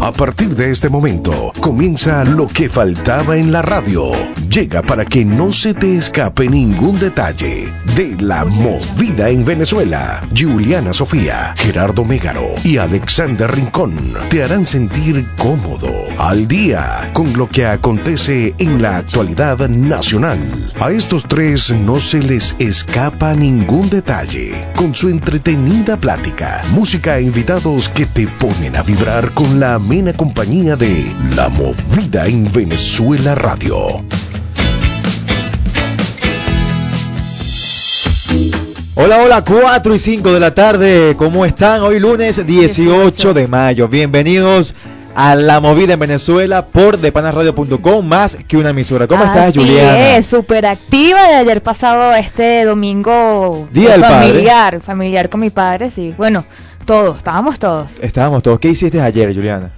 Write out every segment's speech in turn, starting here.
A partir de este momento comienza lo que faltaba en la radio. Llega para que no se te escape ningún detalle de la movida en Venezuela. Juliana Sofía, Gerardo Mégaro y Alexander Rincón te harán sentir cómodo, al día con lo que acontece en la actualidad nacional. A estos tres no se les escapa ningún detalle con su entretenida plática, música e invitados que te ponen a vibrar con la amena compañía de La Movida en Venezuela Radio. Hola, hola, 4 y 5 de la tarde, ¿cómo están? Hoy lunes 18 de mayo. Bienvenidos a La Movida en Venezuela por depanasradio.com, más que una emisora. ¿Cómo estás, Así Juliana? es, súper activa de ayer pasado este domingo Día del padre. familiar, familiar con mi padre, sí. Bueno, todos, estábamos todos. Estábamos todos. ¿Qué hiciste ayer, Juliana?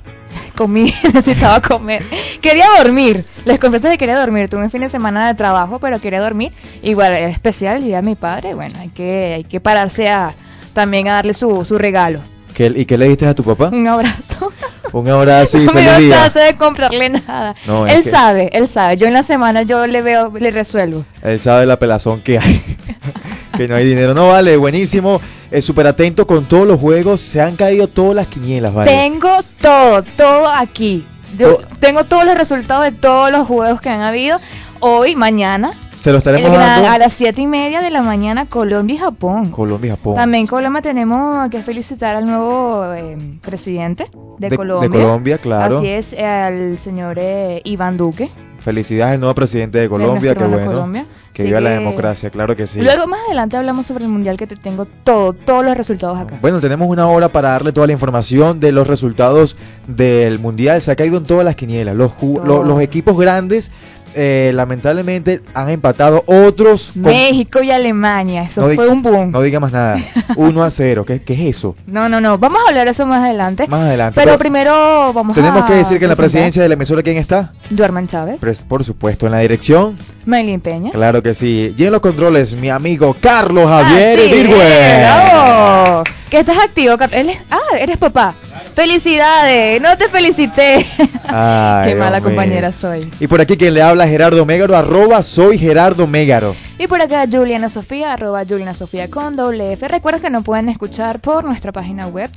Comí, necesitaba comer. Quería dormir. Les confieso que quería dormir. Tuve un fin de semana de trabajo, pero quería dormir. Igual era especial el día de mi padre. Bueno, hay que, hay que pararse a también a darle su, su regalo. ¿Qué- ¿Y qué le diste a tu papá? Un abrazo. Un abrazo y no me feliz dio día. de comprarle nada. No, él que- sabe, él sabe. Yo en la semana yo le veo, le resuelvo. Él sabe la pelazón que hay. que no hay dinero. No vale, buenísimo. Eh, Súper atento con todos los juegos. Se han caído todas las quinielas, ¿vale? Tengo todo, todo aquí. Yo To- tengo todos los resultados de todos los juegos que han habido. Hoy, mañana, Se lo estaremos gran- dando. a las siete y media de la mañana, Colombia y Japón. Colombia y Japón. También Colombia tenemos que felicitar al nuevo eh, presidente de, De- Colombia. de Colombia, claro. Así es, eh, al señor eh, Iván Duque. Felicidades al nuevo presidente de Colombia, qué bueno. Colombia. Que Así viva la democracia, claro que sí. Luego más adelante hablamos sobre el mundial que te tengo todo, todos los resultados acá. Bueno, tenemos una hora para darle toda la información de los resultados del mundial. Se ha caído en todas las quinielas. Los, ju- Todo. lo- los equipos grandes, eh, lamentablemente, han empatado. Otros. con- México y Alemania, eso No fue un boom. No diga más nada. 1 a 0. ¿Qué, qué es eso? No, no, no. Vamos a hablar de eso más adelante. Más adelante. Pero primero vamos tenemos a. que decir que en la presidencia de la emisora, ¿quién está? Duerman Chávez, por supuesto, en la dirección. Maylin Peña. Claro que sí. Y en los controles, mi amigo Carlos Javier Así Virgüe. es, bravo. Que estás activo, Car- él es- Ah, eres papá. Felicidades, no te felicité. Ay, Qué mala Dios mío. compañera soy. Y por aquí quien le habla Gerardo Mégaro, arroba soy Gerardo Mégaro. Y por acá Juliana Sofía, arroba Juliana Sofía con doble F. Recuerda que nos pueden escuchar por nuestra página web,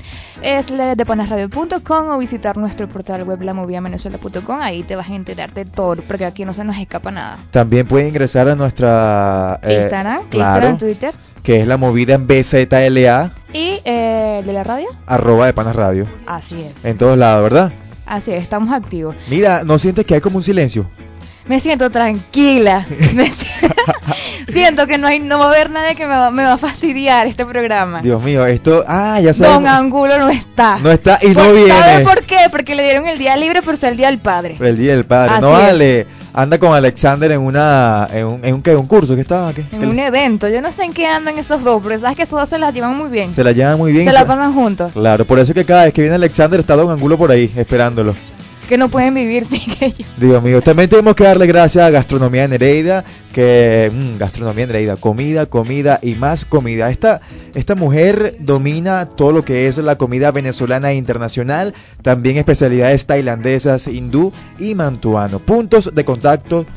es la de panasradio.com o visitar nuestro portal web lamoviavenezuela.com. Ahí te vas a enterar de todo, porque aquí no se nos escapa nada. También pueden ingresar a nuestra eh, Instagram, claro, Instagram, Twitter que es la movida en BZLA, eh, de la radio. arroba de Panas Radio. Así es. En todos lados, ¿verdad? Así es, estamos activos. Mira, ¿no sientes que hay como un silencio? Me siento tranquila. Me siento que no hay no va a haber nadie que me va, me va a fastidiar este programa. Dios mío, esto... Ah, ya Don sabemos. Angulo no está. No está y no Por- viene. ¿Sabe por qué? Porque le dieron el día libre por ser el día del padre. Por el Día del Padre. Así no es. vale. Anda con Alexander en una... En un, en un, ¿qué? ¿Un curso? ¿Qué estaba? ¿Qué? En un evento. Yo no sé en qué andan esos dos, pero sabes que esos dos se las llevan muy bien. Se la llevan muy bien. Se y la se- pasan juntos. Claro, por eso es que cada vez que viene Alexander está Don Angulo por ahí, esperándolo. Que no pueden vivir sin ellos. Dios mío, también tenemos que darle gracias a Gastronomía Nereida, que mm, Gastronomía Nereida, comida, comida y más comida. Esta, esta mujer domina todo lo que es la comida venezolana e internacional, también especialidades tailandesas, hindú y mantuano. Puntos de contacto.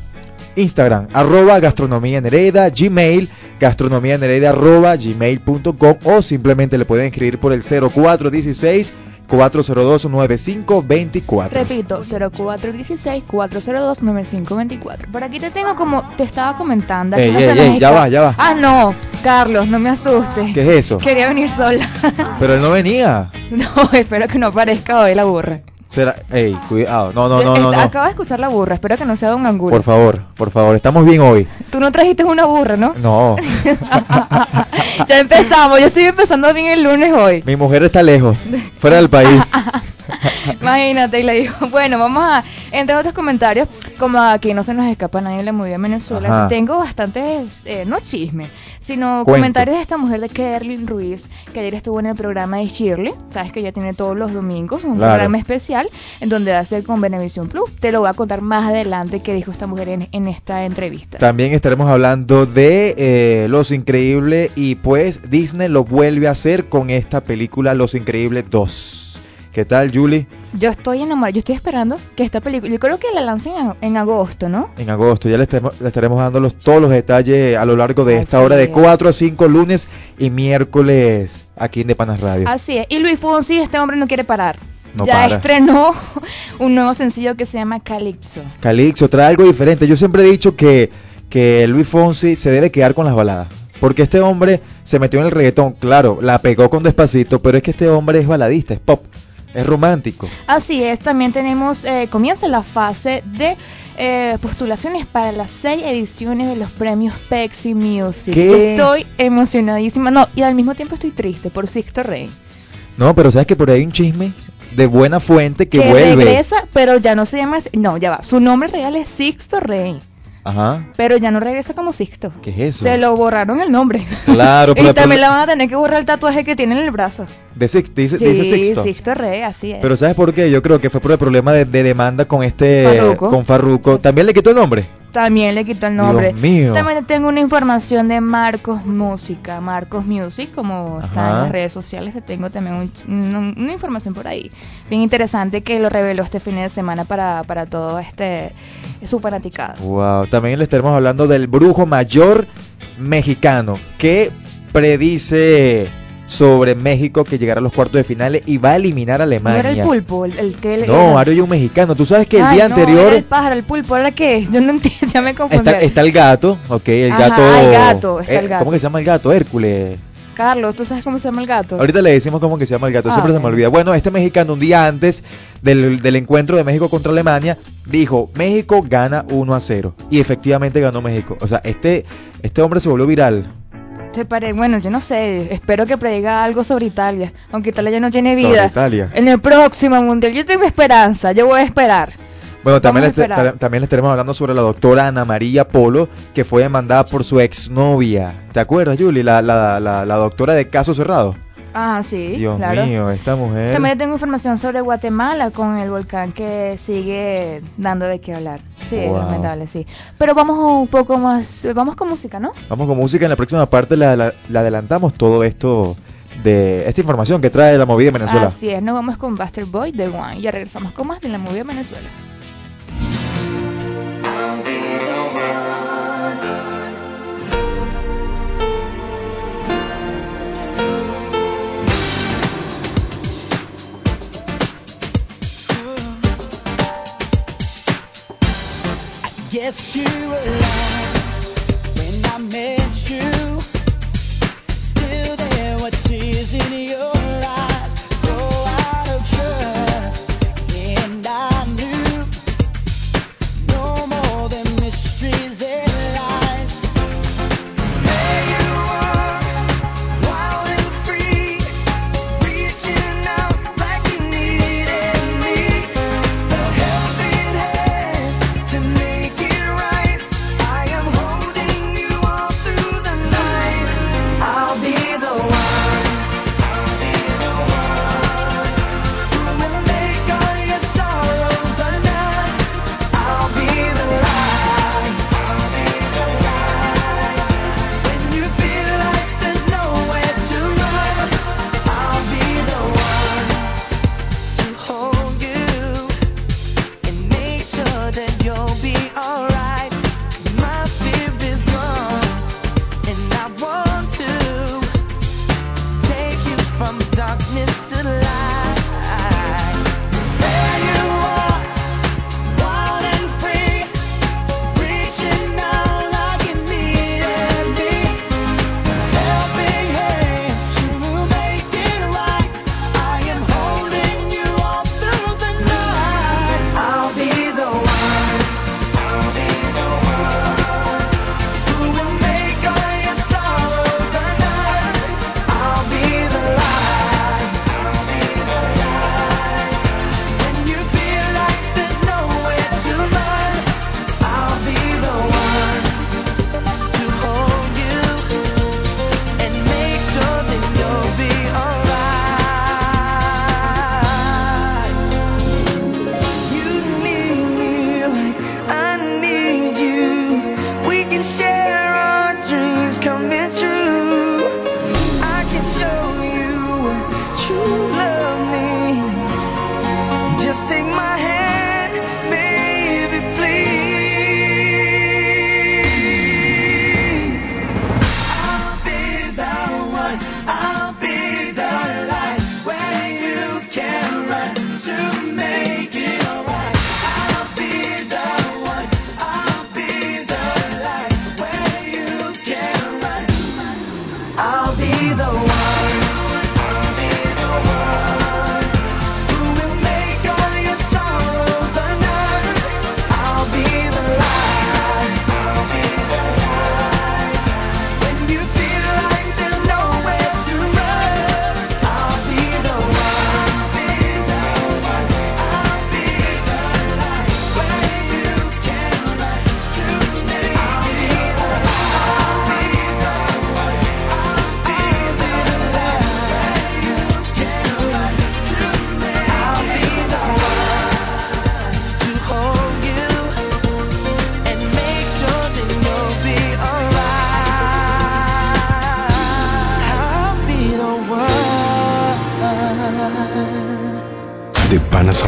Instagram, arroba gastronomía nereida, Gmail, gastronomía nereida, arroba gmail.com o simplemente le pueden escribir por el 0416 402 9524. Repito, 0416-402-9524. Por aquí te tengo como te estaba comentando. Ey, ey, ey, ya va, ya va. Ah, no, Carlos, no me asustes. ¿Qué es eso? Quería venir sola. Pero él no venía. no, espero que no parezca hoy la burra. Será, ey, cuidado. No, no, no, no, no. Acabo de escuchar la burra, espero que no sea Don Angulo. Por favor, por favor, estamos bien hoy. Tú no trajiste una burra, ¿no? No, ya empezamos, yo estoy empezando bien el lunes hoy. mi mujer está lejos, fuera del país. Imagínate, y le dijo, bueno, vamos a, entre otros comentarios, como aquí no se nos escapa nadie en la movida de Venezuela, Ajá. tengo bastantes, eh, no chisme, sino Cuento. comentarios de esta mujer de Kerlin Ruiz, que ayer estuvo en el programa de Shirley, sabes que ella tiene todos los domingos un Claro. programa especial en donde hace con Benevisión Plus. Te lo voy a contar más adelante qué dijo esta mujer en, en esta entrevista. También estaremos hablando de eh, Los Increíbles y pues Disney lo vuelve a hacer con esta película Los Increíbles 2. ¿Qué tal, Julie? Yo estoy enamorada, yo estoy esperando que esta película, yo creo que la lancen en, agosto, ¿no? En agosto ya le, estaremos- le estaremos dando los- todos los detalles a lo largo de esta hora de es. 4 a 5 lunes y miércoles aquí en De Panas Radio. Así es. Y Luis Fonsi, este hombre no quiere parar. No ya para. estrenó un nuevo sencillo que se llama Calypso. Calixto trae algo diferente. Yo siempre he dicho que, que Luis Fonsi se debe quedar con las baladas. Porque este hombre se metió en el reggaetón, claro, la pegó con despacito, pero es que este hombre es baladista, es pop, es romántico. Así es, también tenemos, eh, comienza la fase de eh, postulaciones para las seis ediciones de los premios Pepsi Music. ¿Qué? Estoy emocionadísima, no, y al mismo tiempo estoy triste por Sixto Rey. No, pero sabes que por ahí hay un chisme de buena fuente que, que vuelve. regresa, pero ya no se llama, no, ya va, su nombre real es Sixto Rey, Ajá. pero ya no regresa como Sixto. ¿Qué es eso? Se lo borraron el nombre. Claro, pero y también le van a tener que borrar el tatuaje que tiene en el brazo. De Six- dice, Sí, dice Sixto. Sixto Rey, así es. Pero ¿sabes por qué? Yo creo que fue por el problema de, de demanda con este Farruko. con Farruko. ¿También le quitó el nombre? También le quitó el nombre. Dios mío. También tengo una información de Marcos Música, Marcos Music, como está en las redes sociales, te tengo también un- un- una información por ahí bien interesante que lo reveló este fin de semana para, para todo este su fanaticada. Wow, también le estaremos hablando del brujo mayor mexicano que predice sobre México que llegará a los cuartos de finales y va a eliminar a ¿No Alemania. era el pulpo? El, el que No, Mario es un mexicano. Tú sabes que el Ay, día no, anterior era el pájaro, el pulpo, ¿era qué? Yo no entiendo, ya me confundí. está, está el gato, ok, el Ajá, gato. el gato, está el eh, gato. ¿Cómo que se llama el gato? Hércules. Carlos, ¿tú sabes cómo se llama el gato? Ahorita le decimos cómo que se llama el gato, Ah, siempre se me olvida. Bueno, este mexicano un día antes del, del encuentro de México contra Alemania dijo, México gana 1 a 0. Y efectivamente ganó México. O sea, este, este hombre se volvió viral. Te pare- bueno, yo no sé, espero que prediga algo sobre Italia, aunque Italia ya no tiene Sobre vida. Italia. En el próximo mundial, yo tengo esperanza, yo voy a esperar. Bueno, también le, Vamos a esperar. ta- también le estaremos hablando sobre la doctora Ana María Polo, que fue demandada por su exnovia. ¿Te acuerdas, Julie? La, la, la, la doctora de caso cerrado. Ah, sí, Dios claro. mío, esta mujer. También tengo información sobre Guatemala con el volcán que sigue dando de qué hablar. Sí, es Wow. lamentable, sí. Pero vamos un poco más, vamos con música, ¿no? Vamos con música. En la próxima parte la, la- la adelantamos todo esto de esta información que trae la movida de Venezuela. Así es, nos vamos con Buster Boy de One. Ya regresamos con más de la movida Venezuela. Guess you were lost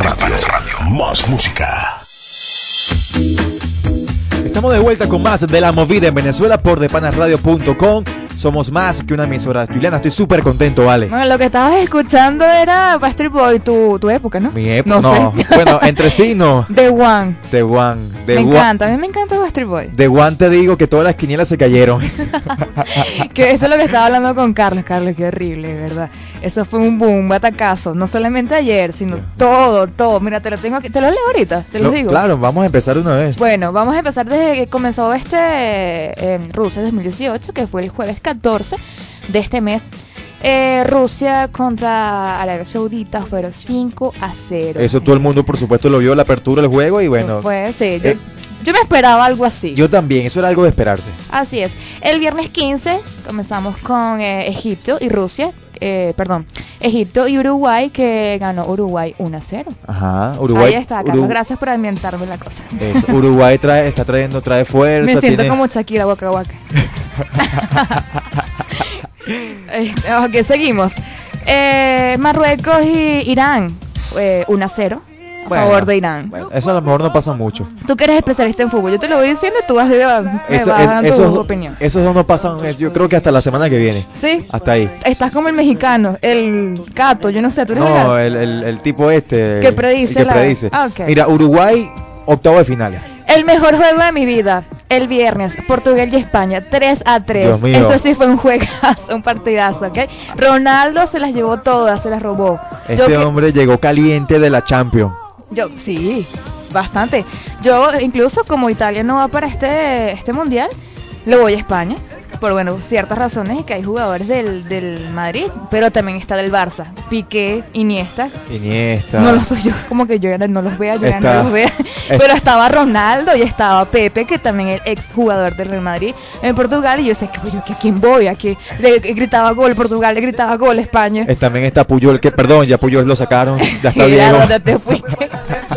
De Panas Radio. Más música. Estamos de vuelta con más de la movida en Venezuela por depanasradio.com. Somos más que una emisora. Juliana, estoy súper contento, vale. Bueno, lo que estabas escuchando era Backstreet Boy, tu, tu época, ¿no? Mi época. No No, sé. bueno, entre sí no. The One. The One. The me One. encanta, a mí me encanta Backstreet Boy. The One te digo que todas las quinielas se cayeron. que eso es lo que estaba hablando con Carlos. Carlos, qué horrible, ¿verdad? Eso fue un boom, un batacazo. No solamente ayer, sino todo, todo. Mira, te lo tengo aquí. Te lo leo ahorita, te lo Lo- digo. Claro, vamos a empezar una vez. Bueno, vamos a empezar desde que comenzó este en Rusia 2018, que fue el jueves 14 de este mes. Eh, Rusia contra Arabia Saudita fueron 5 a 0. Eso todo el mundo, por supuesto, lo vio la apertura del juego y bueno. Fue, sí, yo, eh, yo me esperaba algo así. Yo también, eso era algo de esperarse. Así es. El viernes 15 comenzamos con eh, Egipto y Rusia. Eh, perdón, Egipto y Uruguay, que ganó Uruguay 1 a 0. Ajá, Uruguay. Ahí está, Carlos. Uru- Gracias por ambientarme la cosa. eso, Uruguay trae, está trayendo, trae fuerza. Me siento tiene- como Shakira Waka Waka. Ok, seguimos. Eh, Marruecos y Irán, eh, 1 a 0 a Bueno, favor de Irán. bueno, eso a lo mejor no pasa mucho. Tú que eres especialista en fútbol, yo te lo voy diciendo y tú vas, Eso, vas es- dando tu opinión. esos dos no pasan, eh, yo creo que hasta la semana que viene. ¿Sí? Hasta ahí. Estás como el mexicano, el gato, yo no sé, tú eres el No, el, el- el tipo este. Que predice el que la- predice. Ah, ok. Mira, Uruguay, octavo de finales. El mejor juego de mi vida, el viernes, Portugal y España, 3 a 3. Dios mío. Eso sí fue un juegazo, un partidazo, ¿ok? Ronaldo se las llevó todas, se las robó. Yo Este que- hombre llegó caliente de la Champions. Yo, sí, bastante. Yo, incluso como Italia no va para este, este mundial, le voy a España. Por, bueno, ciertas razones y que hay jugadores del, del Madrid, pero también está del Barça. Piqué, Iniesta. Iniesta. No los yo, como que yo ya no los vea, yo no los vea. Pero estaba Ronaldo y estaba Pepe, que también es ex jugador del Real Madrid en Portugal. Y yo decía, que yo, ¿que ¿a quién voy? ¿A quién? Le gritaba gol Portugal, le gritaba gol España. Eh, También está Puyol, que perdón, ya Puyol lo sacaron, ya está dónde te fuiste.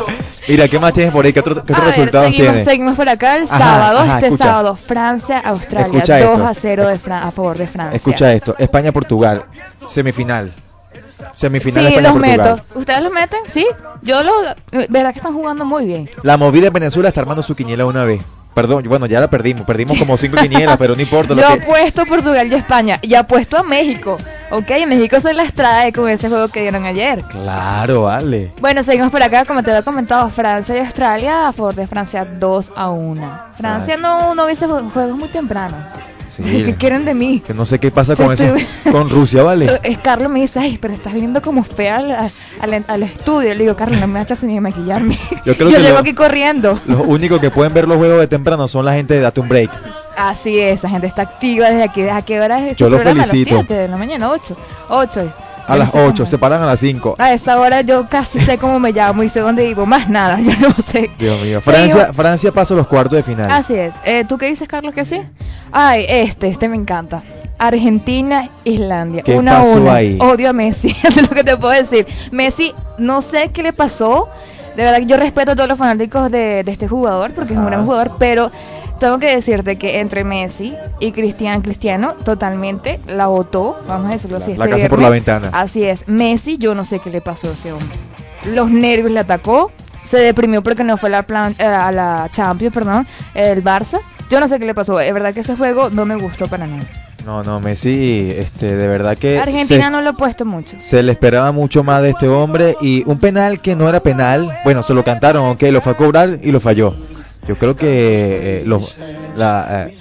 Mira, ¿qué más tienes por ahí? ¿Qué, otro- qué otros resultados seguimos, tienes? seguimos por acá el Ajá, sábado, ajá, este escucha. sábado, Francia, Australia, Escucha 2 esto. a 0 de Fran- a favor de Francia. Escucha esto, España-Portugal, semifinal. Semifinal Sí, los España-Portugal. meto. ¿Ustedes los meten? Sí. Yo los... Verdad que están jugando muy bien. La movida de Venezuela está armando su quiniela una vez. Perdón, bueno, ya la perdimos, perdimos como cinco quinielas, pero no importa. Lo Yo que... apuesto a Portugal y España. Y apuesto a México. Ok, México se las trae con ese juego que dieron ayer. Claro, vale. Bueno, seguimos por acá, como te lo he comentado, Francia y Australia a favor de Francia 2 a 1. Francia no, no hubiese juegos muy temprano. Sí. ¿Qué quieren de mí? Que no sé qué pasa con eso, estoy- con Rusia, vale. es Carlos me dice, ay, pero estás viniendo como fea al, al, al estudio. Le digo, Carlos, no me echas ni de maquillarme. Yo creo Yo que llego lo- aquí corriendo. Los únicos que pueden ver los juegos de temprano son la gente de Date un Break. Así es, esa gente está activa desde aquí. ¿A qué hora es Yo lo felicito. A las 7 de la mañana, 8. 8. A las 8, se paran a las 5. A esta hora yo casi sé cómo me llamo y sé dónde vivo. Más nada, yo no sé. Dios mío. Francia, Francia pasa los cuartos de final. Así es. Eh, ¿Tú qué dices, Carlos, que sí? Ay, este, este me encanta. Argentina, Islandia. ¿Qué una a pasó una. ahí? Odio a Messi, es lo que te puedo decir. Messi, no sé qué le pasó. De verdad que yo respeto a todos los fanáticos de, de este jugador porque es un gran jugador, pero tengo que decirte que entre Messi y Cristiano Cristiano totalmente la votó, vamos a decirlo La- así. la este casa por la ventana. Así es. Messi, yo no sé qué le pasó a ese hombre. Los nervios le atacó, se deprimió porque no fue a la, plan- eh, a la Champions, perdón, el Barça. Yo no sé qué le pasó. Es verdad que ese juego no me gustó para nada. No, no, Messi, este, de verdad que Argentina se, no lo ha puesto mucho. se le esperaba mucho más de este hombre y un penal que no era penal, bueno, se lo cantaron, ok, lo fue a cobrar y lo falló. Yo creo que eh, la, eh,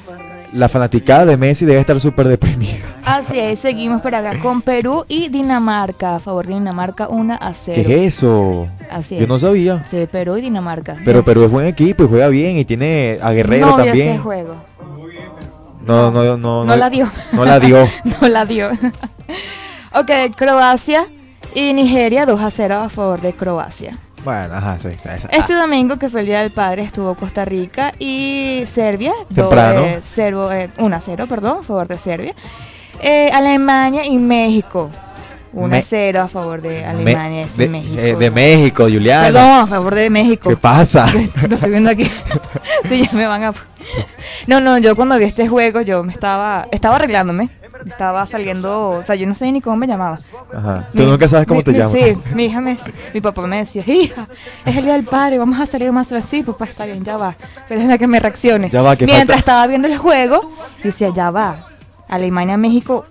la fanaticada de Messi debe estar súper deprimida. Así es, seguimos por acá con Perú y Dinamarca. A favor de Dinamarca 1 a 0. ¿Qué es eso? Así Yo es. no sabía. Sí, Perú y Dinamarca. Pero Perú es buen equipo y juega bien y tiene a Guerrero no también. ese juego. No, no, no, No, la dio. No la dio. no la dio. ok, Croacia y Nigeria 2 a 0 a favor de Croacia. Bueno, ajá, sí. esa- Este domingo, que fue el Día del Padre, estuvo Costa Rica y Serbia. Temprano. eh, cero, eh, 1 a 0, perdón, a favor de Serbia. Eh, Alemania y México. 1 a Me- 0 a favor de Alemania y de, México. eh, de México, Juliana. Perdón, a favor de México. ¿Qué pasa? Lo estoy viendo aquí. sí, ya me van a... No, no, yo cuando vi este juego, yo me estaba... Estaba arreglándome. Estaba saliendo... O sea, yo no sé ni cómo me llamaba. Ajá. Tú Mi- nunca sabes cómo mi- te mi- llamas. Sí, mi hija me decía- mi papá me decía, hija, es el día del padre, vamos a salir más así, papá está bien, ya va. Pero déjame que me reaccione. Ya va, que Mientras falta- estaba viendo el juego, yo decía, ya va. Alemania, México,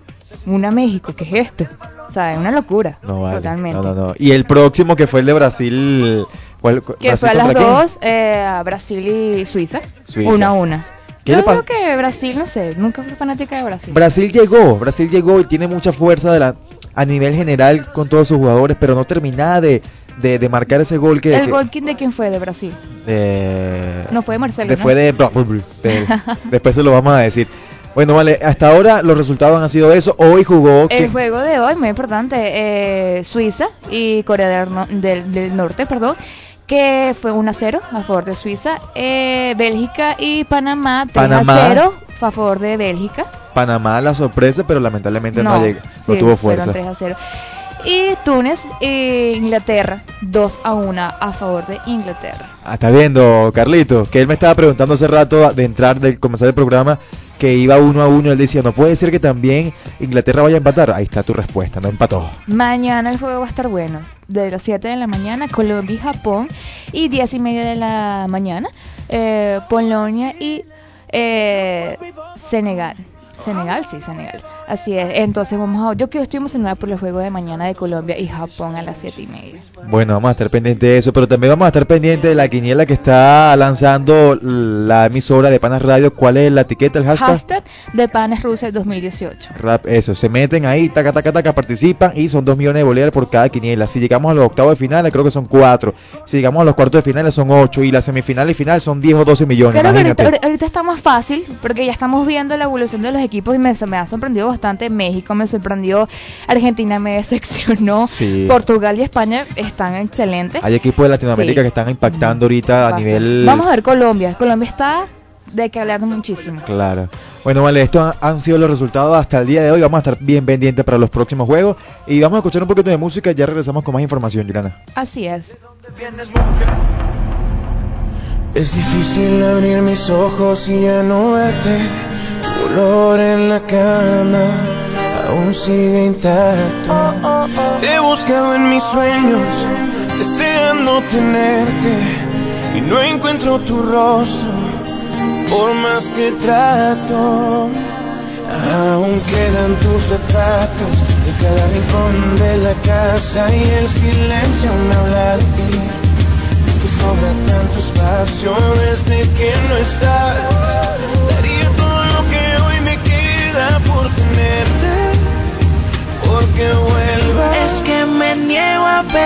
una México, ¿qué es esto? O sea, es una locura. No vale. Totalmente. No, no, no. Y el próximo que fue el de Brasil. ¿cuál, cu- Que Brasil fue a las dos, eh, a Brasil y Suiza. Suiza. Una a una. ¿Qué Yo pas- que Brasil, no sé, nunca fui fanática de Brasil. Brasil llegó, Brasil llegó y tiene mucha fuerza de la, a nivel general con todos sus jugadores, pero no termina de, de, de marcar ese gol que... ¿El que- gol quién- de quién fue? ¿De Brasil? de- No fue de Marcelo, de- ¿no? fue de, de- Después se lo vamos a decir. Bueno, vale, hasta ahora los resultados han sido eso. Hoy jugó... El que- juego de hoy, muy importante, eh, Suiza y Corea del, del- del Norte, perdón, que fue 1 a 0 a favor de Suiza. Eh, Bélgica y Panamá 3 Panamá. a 0 a favor de Bélgica. Panamá la sorpresa, pero lamentablemente no, llegó, no sí, tuvo fueron fuerza. 3 a 0. Y Túnez e Inglaterra 2 a 1 a favor de Inglaterra. Ah, está viendo, Carlito, que él me estaba preguntando hace rato de entrar, de comenzar el programa, que iba uno a uno. Él decía, no puede ser que también Inglaterra vaya a empatar. Ahí está tu respuesta, no empató. Mañana el juego va a estar bueno. De las 7 de la mañana, Colombia y Japón. Y 10 y media de la mañana, eh, Polonia y eh, Senegal. Senegal, sí, Senegal. Así es. Entonces vamos a... Yo que estoy emocionada por el juego de mañana de Colombia y Japón a las 7 y media. Bueno, vamos a estar pendientes de eso, pero también vamos a estar pendientes de la quiniela que está lanzando la emisora de Panas Radio. ¿Cuál es la etiqueta, el hashtag? Hashtag de Panes Rusia 2018. Rap, eso, se meten ahí, taca, taca, taca, participan y son 2 millones de bolívares por cada quiniela. Si llegamos a los octavos de finales, creo que son 4. Si llegamos a los cuartos de finales, son 8. Y las semifinales y final son 10 o 12 millones. Creo que ahorita, imagínate. ahorita está más fácil porque ya estamos viendo la evolución de los equipos y me, me ha sorprendido bastante. México me sorprendió, Argentina me decepcionó, Sí. Portugal y España están excelentes. Hay equipos de Latinoamérica Sí. que están impactando ahorita a Bastante. nivel... Vamos a ver Colombia. Colombia está de que hablar muchísimo. Claro. Bueno, vale, estos han, han sido los resultados hasta el día de hoy. Vamos a estar bien pendientes para los próximos juegos. Y vamos a escuchar un poquito de música y ya regresamos con más información, Yurana. Así es. Es difícil abrir mis ojos y ya no verte. Tu olor en la cama aún sigue intacto. Te he buscado en mis sueños, deseando tenerte. Y no encuentro tu rostro, por más que trato. Aún quedan tus retratos de cada rincón de la casa y el silencio me habla de ti que sobra tanto espacio desde que no estás.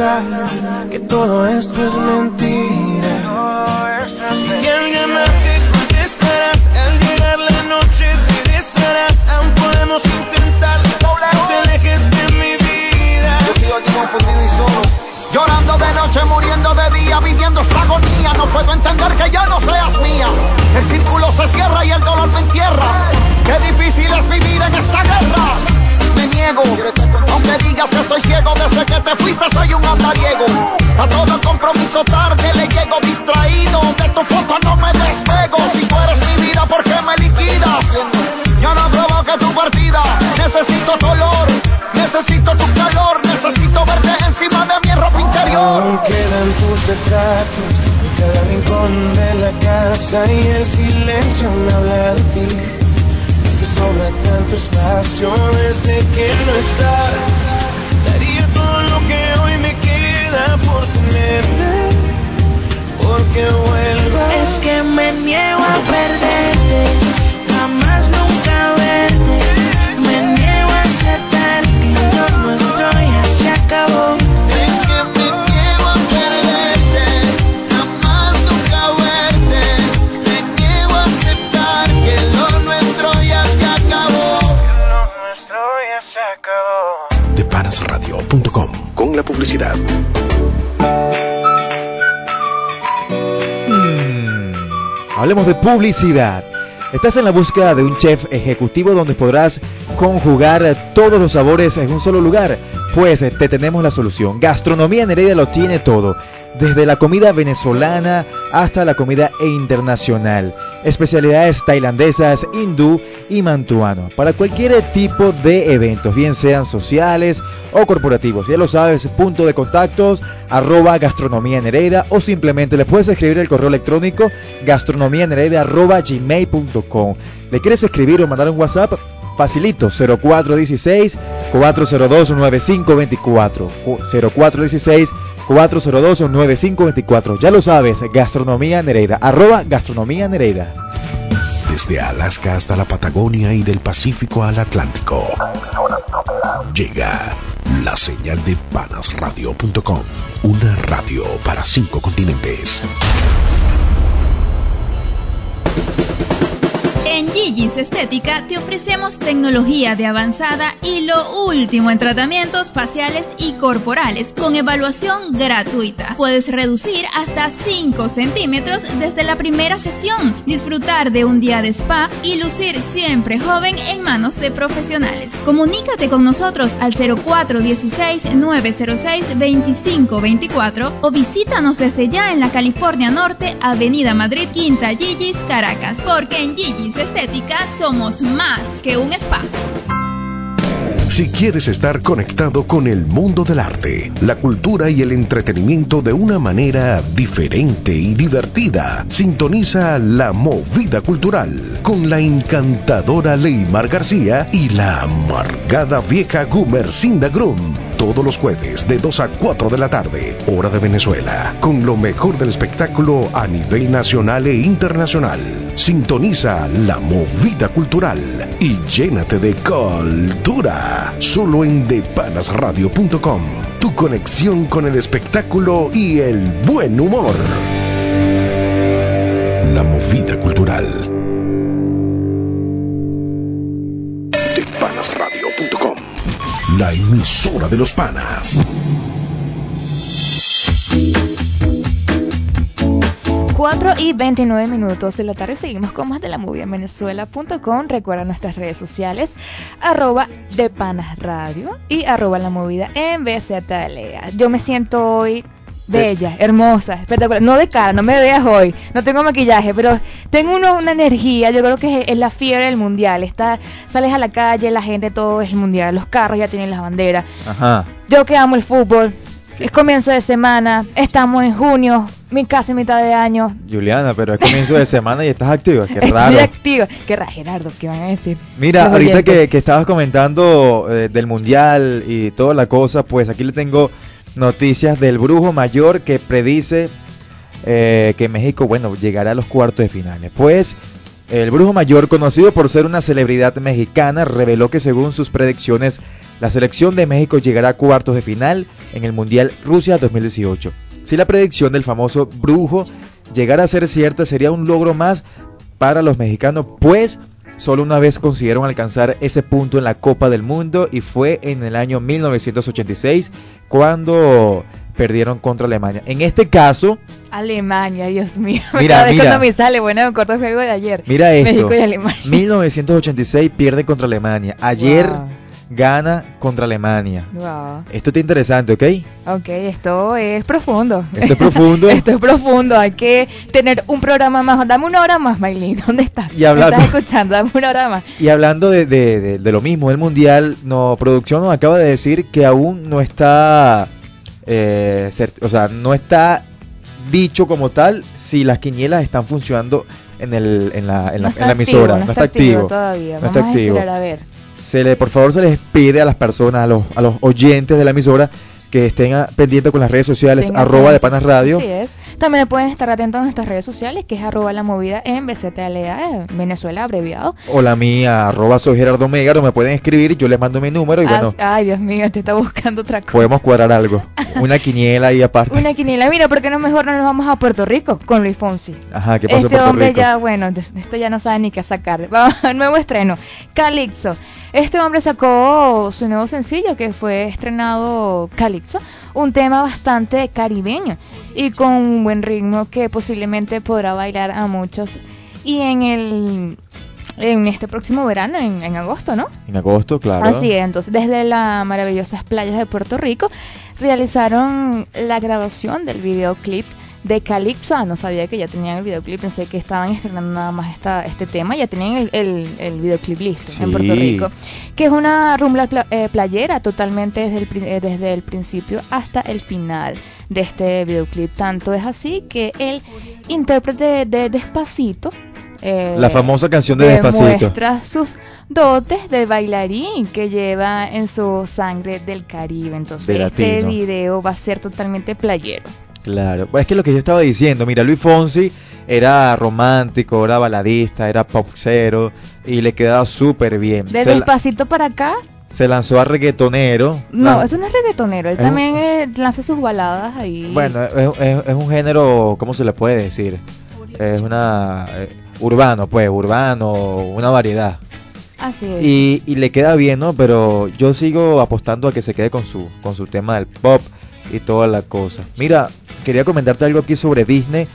Quiero publicidad. Estás en la búsqueda de un chef ejecutivo donde podrás conjugar todos los sabores en un solo lugar. Pues eh, te tenemos la solución. Gastronomía Nereida lo tiene todo. Desde la comida venezolana hasta la comida internacional. Especialidades tailandesas, hindú y mantuano. Para cualquier tipo de eventos, bien sean sociales o corporativos. Ya lo sabes, punto de contactos arroba gastronomía Nereida o simplemente le puedes escribir el correo electrónico gastronomianereida arroba gmail.com. ¿Le quieres escribir o mandar un WhatsApp? Facilito, 0416 402 9524 0416 402 9524 Ya lo sabes, Gastronomía Nereida, arroba Gastronomía Nereida. Desde Alaska hasta la Patagonia y del Pacífico al Atlántico. Llega la señal de panasradio.com. Una radio para cinco continentes. Gigi's Estética te ofrecemos tecnología de avanzada y lo último en tratamientos faciales y corporales con evaluación gratuita. Puedes reducir hasta 5 centímetros desde la primera sesión, disfrutar de un día de spa y lucir siempre joven en manos de profesionales. Comunícate con nosotros al 0416-906-2524 o visítanos desde ya en la California Norte, Avenida Madrid, Quinta Gigi's, Caracas, porque en Gigi's Estética somos más que un spa. Si quieres estar conectado con el mundo del arte, la cultura y el entretenimiento de una manera diferente y divertida, sintoniza La Movida Cultural con la encantadora Leymar García y la amargada vieja Gumercinda Grum. Todos los jueves de 2 a 4 de la tarde, hora de Venezuela, con lo mejor del espectáculo a nivel nacional e internacional. Sintoniza La Movida Cultural y llénate de cultura. Solo en depanasradio.com. Tu conexión con el espectáculo y el buen humor. La Movida Cultural. La emisora de los panas. 4 y 29 minutos de la tarde seguimos con más de la movie en venezuela.com. Recuerda nuestras redes sociales, arroba de panas radio y arroba la movida en BZLA. Yo me siento hoy bella, hermosa, espectacular. No de cara, no me veas hoy, no tengo maquillaje, pero tengo uno- una energía, yo creo que es, es la fiebre del mundial. Está, sales a la calle, la gente, todo es el mundial, los carros ya tienen las banderas. Ajá. Yo que amo el fútbol, es comienzo de semana, estamos en junio, casi mitad de año. Juliana, pero es comienzo de semana y estás activa. Qué Estoy raro. activa. Qué raro, Gerardo, ¿qué van a decir? Mira, Los ahorita que, que estabas comentando eh, del mundial y toda la cosa, pues aquí le tengo noticias del brujo mayor que predice eh, que México, bueno, llegará a los cuartos de finales. Pues El brujo mayor, conocido por ser una celebridad mexicana, reveló que según sus predicciones, la selección de México llegará a cuartos de final en el Mundial Rusia 2018. Si la predicción del famoso brujo llegara a ser cierta, sería un logro más para los mexicanos, pues solo una vez consiguieron alcanzar ese punto en la Copa del Mundo y fue en el año 1986 cuando perdieron contra Alemania. En este caso, Alemania, Dios mío. Mira, Cada vez mira. cuando me sale, bueno, me corto el juego de ayer. mira esto, México y Alemania. 1986 pierde contra Alemania. Ayer Wow. Gana contra Alemania. Wow. Esto está interesante, ¿ok? Ok, esto es profundo. Esto es profundo. esto es profundo. Hay que tener un programa más. Dame una hora más, Maylin. ¿Dónde estás? Y hablando- ¿Me estás escuchando? Dame una hora más. Y hablando de, de- de- de lo mismo, el Mundial, no, producción nos acaba de decir que aún no está, eh, o sea, no está dicho como tal si las quinielas están funcionando en, el, en, la, en, la, No está en la emisora. activo, no está activo. todavía. No Vamos está a activo. esperar a ver. Se le, por favor, se les pide a las personas, a los, a los oyentes de la emisora, que estén pendientes con las redes sociales, arroba de. Panas Radio. Así es. También pueden estar atentos a nuestras redes sociales, que es arroba la movida en BZLA, eh, Venezuela abreviado. O la mía, arroba soy Gerardo Megaro, me pueden escribir, yo les mando mi número y bueno, Ay, Dios mío, te está buscando otra cosa. podemos cuadrar algo. Una quiniela ahí aparte. Una quiniela. Mira, ¿por qué no mejor no nos vamos a Puerto Rico con Luis Fonsi? Ajá, ¿qué pasó en Este Puerto hombre Rico? ya, bueno, esto ya no sabe ni qué sacar. Vamos nuevo estreno, Calypso. Este hombre sacó su nuevo sencillo que fue estrenado Calypso, un tema bastante caribeño y con un buen ritmo que posiblemente podrá bailar a muchos. Y en el en este próximo verano, en, en agosto, ¿no? En agosto, claro. Así es, entonces desde las maravillosas playas de Puerto Rico realizaron la grabación del videoclip de Calypso. Ah, no sabía que ya tenían el videoclip, pensé que estaban estrenando nada más esta, este tema, ya tenían el, el, el videoclip listo en. Puerto Rico. Que es una rumba eh, playera totalmente desde el, eh, desde el principio hasta el final de este videoclip. Tanto es así que el intérprete de Despacito eh, La famosa canción de Despacito. demuestra sus dotes de bailarín que lleva en su sangre del Caribe. Entonces, De este video va a ser totalmente playero. Claro, es que lo que yo estaba diciendo, mira, Luis Fonsi era romántico, era baladista, era popcero y le quedaba súper bien. De Se, la- despacito para acá, se lanzó a reggaetonero. no, Lan- esto no es reggaetonero, él Es un- también eh, lanza sus baladas ahí. Bueno, es, es- es un género, ¿cómo se le puede decir? Es una... eh, urbano, pues, urbano, una variedad. Así es. Y, y le queda bien, ¿no? Pero yo sigo apostando a que se quede con su, con su tema del pop y toda la cosa. Mira, quería comentarte algo aquí sobre Disney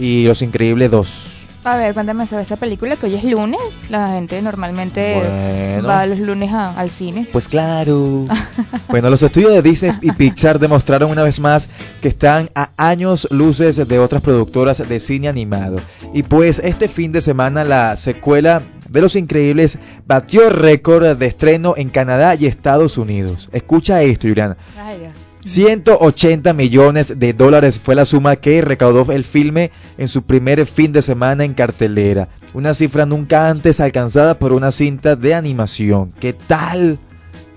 y Los Increíbles 2. A ver, cuéntame sobre esta película que hoy es lunes. La gente normalmente Bueno. va los lunes a- al cine. Pues claro. Bueno, los estudios de Disney y Pixar demostraron una vez más que están a años luces de otras productoras de cine animado. Y pues este fin de semana la secuela de Los Increíbles batió récord de estreno en Canadá y Estados Unidos. Escucha esto, Juliana. Ay, Dios. 180 millones de dólares fue la suma que recaudó el filme en su primer fin de semana en cartelera. Una cifra nunca antes alcanzada por una cinta de animación. ¿Qué tal?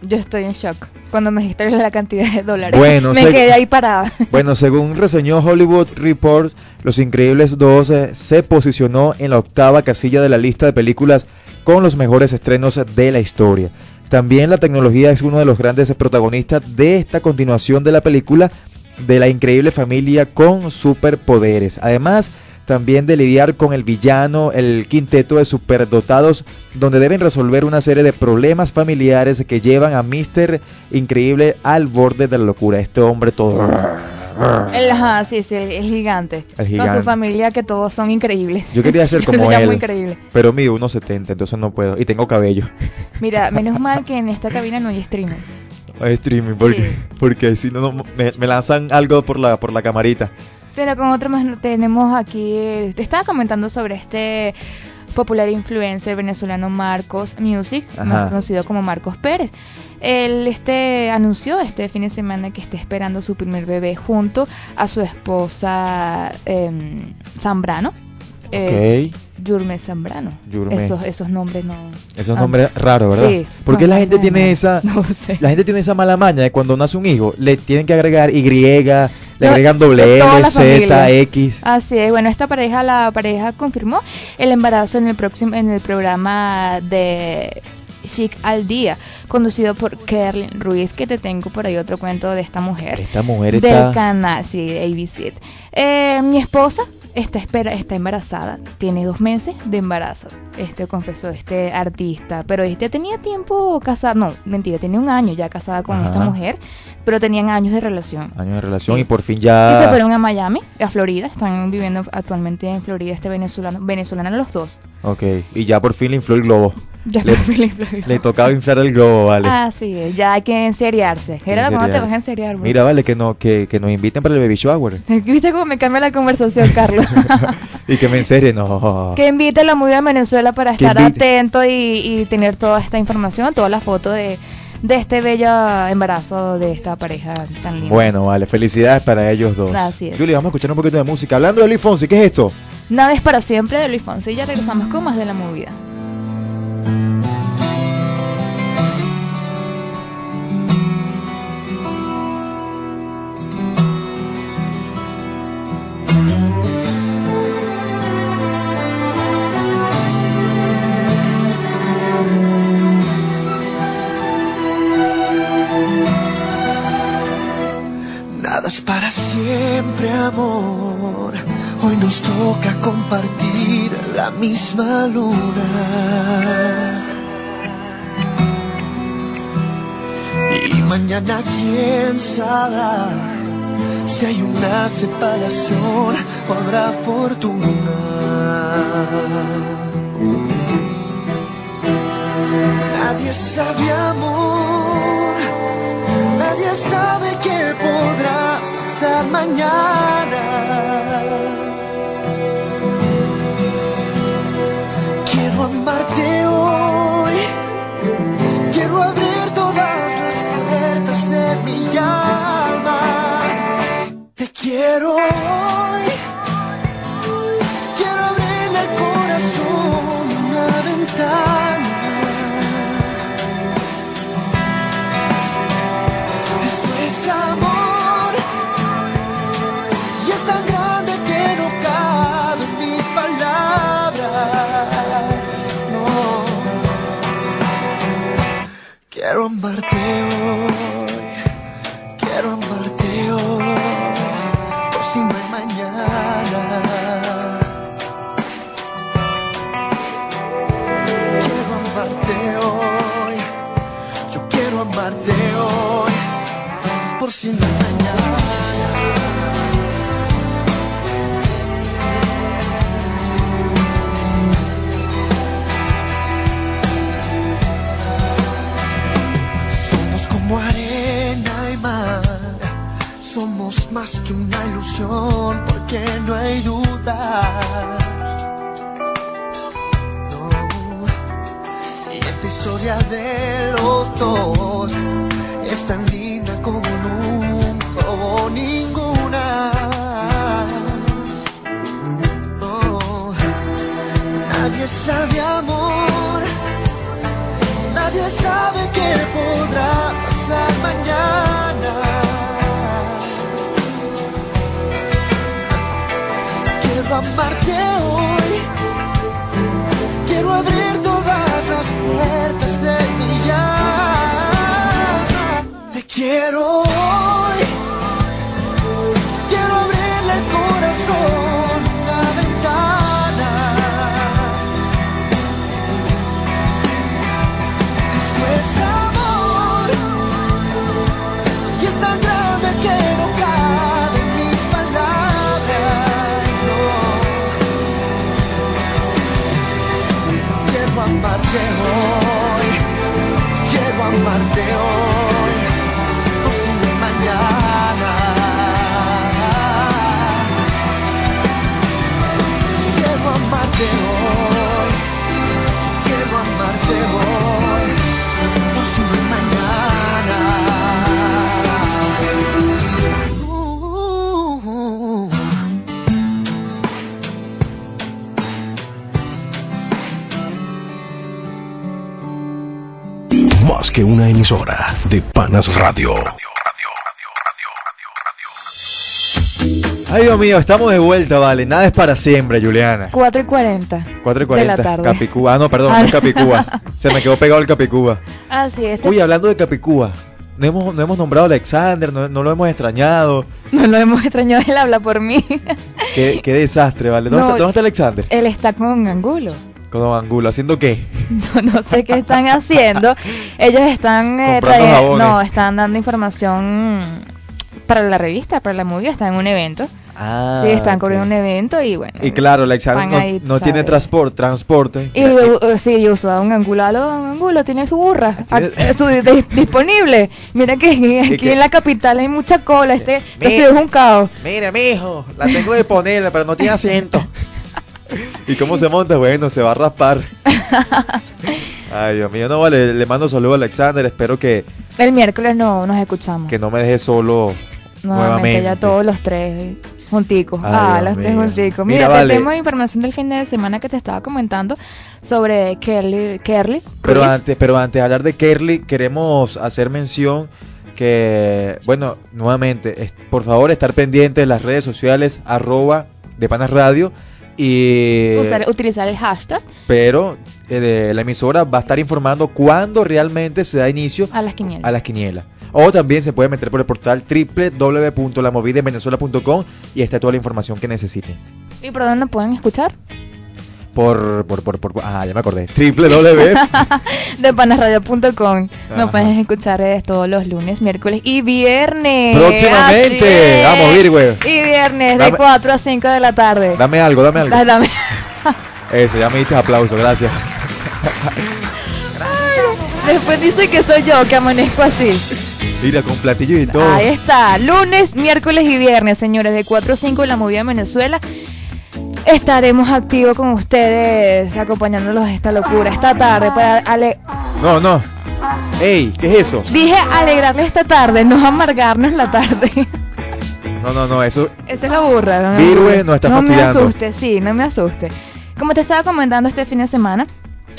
Yo estoy en shock. Cuando me dijiste la cantidad de dólares, Bueno, me quedé ahí parada. Bueno, según reseñó Hollywood Report, Los Increíbles 2 eh, se posicionó en la octava casilla de la lista de películas con los mejores estrenos de la historia. También la tecnología es uno de los grandes protagonistas de esta continuación de la película de la increíble familia con superpoderes. Además, también de lidiar con el villano, el quinteto de superdotados, donde deben resolver una serie de problemas familiares que llevan a Mr. Increíble al borde de la locura. Este hombre todo... El, ajá, sí, sí, el, el gigante. El Con gigante. su familia que todos son increíbles. Yo quería ser como él, increíble. pero mido 1.70, entonces no puedo. Y tengo cabello. Mira, menos mal que en esta cabina no hay streaming. Hay streaming, porque, Sí. porque si no, no, me, me lanzan algo por la, por la camarita. Pero con otro más tenemos aquí, eh, te estaba comentando sobre este popular influencer venezolano Marcos Music, Ajá. más conocido como Marcos Pérez. Él este anunció este fin de semana que está esperando su primer bebé junto a su esposa em, Zambrano. eh. Yurme Zambrano. Yurme. Esos, esos nombres no. Esos ah, nombres raros, ¿verdad? Sí. Porque No, la gente no, tiene no. esa... No sé. La gente tiene esa mala maña de cuando nace un hijo, le tienen que agregar Y, Le agregan doble L, Z. X. Así es, bueno, esta pareja, la pareja confirmó el embarazo en el próximo, en el programa de Chic al Día, conducido por Kerlin Ruiz, que te tengo por ahí otro cuento de esta mujer. Esta mujer del está... canal, sí, de ABC. Eh, mi esposa está, espera, está embarazada, tiene dos meses de embarazo, este confesó este artista, pero este tenía tiempo casada, no, mentira, tenía un año ya casada con Ajá. esta mujer, pero tenían años de relación. Años de relación y por fin Y ya... se fueron a Miami, a Florida, están viviendo actualmente en Florida este venezolano, venezolano los dos. Ok, y ya por fin le infló el globo. Ya Le- le tocaba inflar el globo, vale. Así es, ya hay que enseriarse. Era cuando te vas a enseriar, bro. Mira, vale, que, no, que, que nos inviten para el baby shower. ¿Viste cómo me cambia la conversación, Carlos? y que me enserie, no. que invite a la movida de Venezuela para estar invite. atento y, y tener toda esta información, toda la foto de, de este bello embarazo de esta pareja tan linda. Bueno, vale, felicidades para ellos dos. Así es. Julie, vamos a escuchar un poquito de música. Hablando de Luis Fonsi, ¿qué es esto? Nada es para siempre de Luis Fonsi. Ya regresamos con más de la movida. Nada es para siempre, amor. Hoy nos toca compartir la misma luna. Y mañana quién sabrá si hay una separación o habrá fortuna. Nadie sabe amor, nadie sabe qué podrá pasar mañana. Hoy, quiero abrir de los dos es tan linda Más que una emisora de Panas Radio. Ay, Dios mío, estamos de vuelta, vale. Nada es para siempre, Juliana. 4 y 40. 4 y De la 40. tarde. Capicúa. Ah, no, perdón, Ah, no es. Capicúa. Se me quedó pegado el Capicúa. Así es. este- Uy, hablando de Capicúa. No hemos, no hemos nombrado a Alexander, no, no lo hemos extrañado. No lo hemos extrañado, él habla por mí. Qué, qué desastre, ¿vale? ¿Dónde, No. está, dónde está Alexander? él está con Angulo. Con Angulo, ¿haciendo qué? No, no sé qué están haciendo. Ellos están eh, no, están dando información para la revista, para la movie, están en un evento. Ah, sí, están corriendo un evento y bueno. Y claro, Alexander Están no, ahí, no tiene transporte, transporte. Y uh, sí, yo uso a un angulalo, un angulo, tiene su burra ac- su- di- disponible. Mira que aquí en la capital hay mucha cola, este, Mi- este un caos. Mire, mijo, la tengo de ponerla, pero no tiene asiento. ¿Y cómo se monta? Bueno, se va a raspar. Ay, Dios mío, no vale, le mando saludos a Alexander, espero que, El miércoles no nos escuchamos. que no me deje solo Nuevamente, nuevamente. ya todos los tres junticos. Ay, ah, Dios los tres junticos. Mira, Mira, vale. tenemos información del fin de semana que te estaba comentando sobre Kerly. Kerly Pero Ruiz. antes, pero antes de hablar de Kerly, queremos hacer mención que, bueno, nuevamente, por favor, estar pendientes de las redes sociales, arroba de Panas Radio, y... Usar- utilizar el hashtag pero eh, de la emisora va a estar informando cuándo realmente se da inicio a las quinielas. a las quinielas. O también se puede meter por el portal www.lamovidaenvenezuela.com y está toda la información que necesiten. ¿Y por dónde pueden escuchar? Por, por, por, por, ah, ya me acordé. www. de panasradio.com. Ajá. Nos puedes escuchar eh, todos los lunes, miércoles y viernes. Próximamente. Así Vamos. Virgüe. Y viernes de Dame- 4 a 5 de la tarde. Dame algo, dame algo. Da- dame- Eso, ya me diste aplauso, gracias. Después dice que soy yo que amanezco así. Mira, con platillo y todo. Ahí está, lunes, miércoles y viernes, señores, de 4 a 5 en la movida de Venezuela. Estaremos activos con ustedes, acompañándolos a esta locura, esta tarde, para ale- No, no. Ey, ¿qué es eso? dije alegrarle esta tarde, no amargarnos la tarde. No, no, no, eso. Esa es la burra. No, me nos está No me fastidiando. asuste, sí, no me asuste. Como te estaba comentando este fin de semana,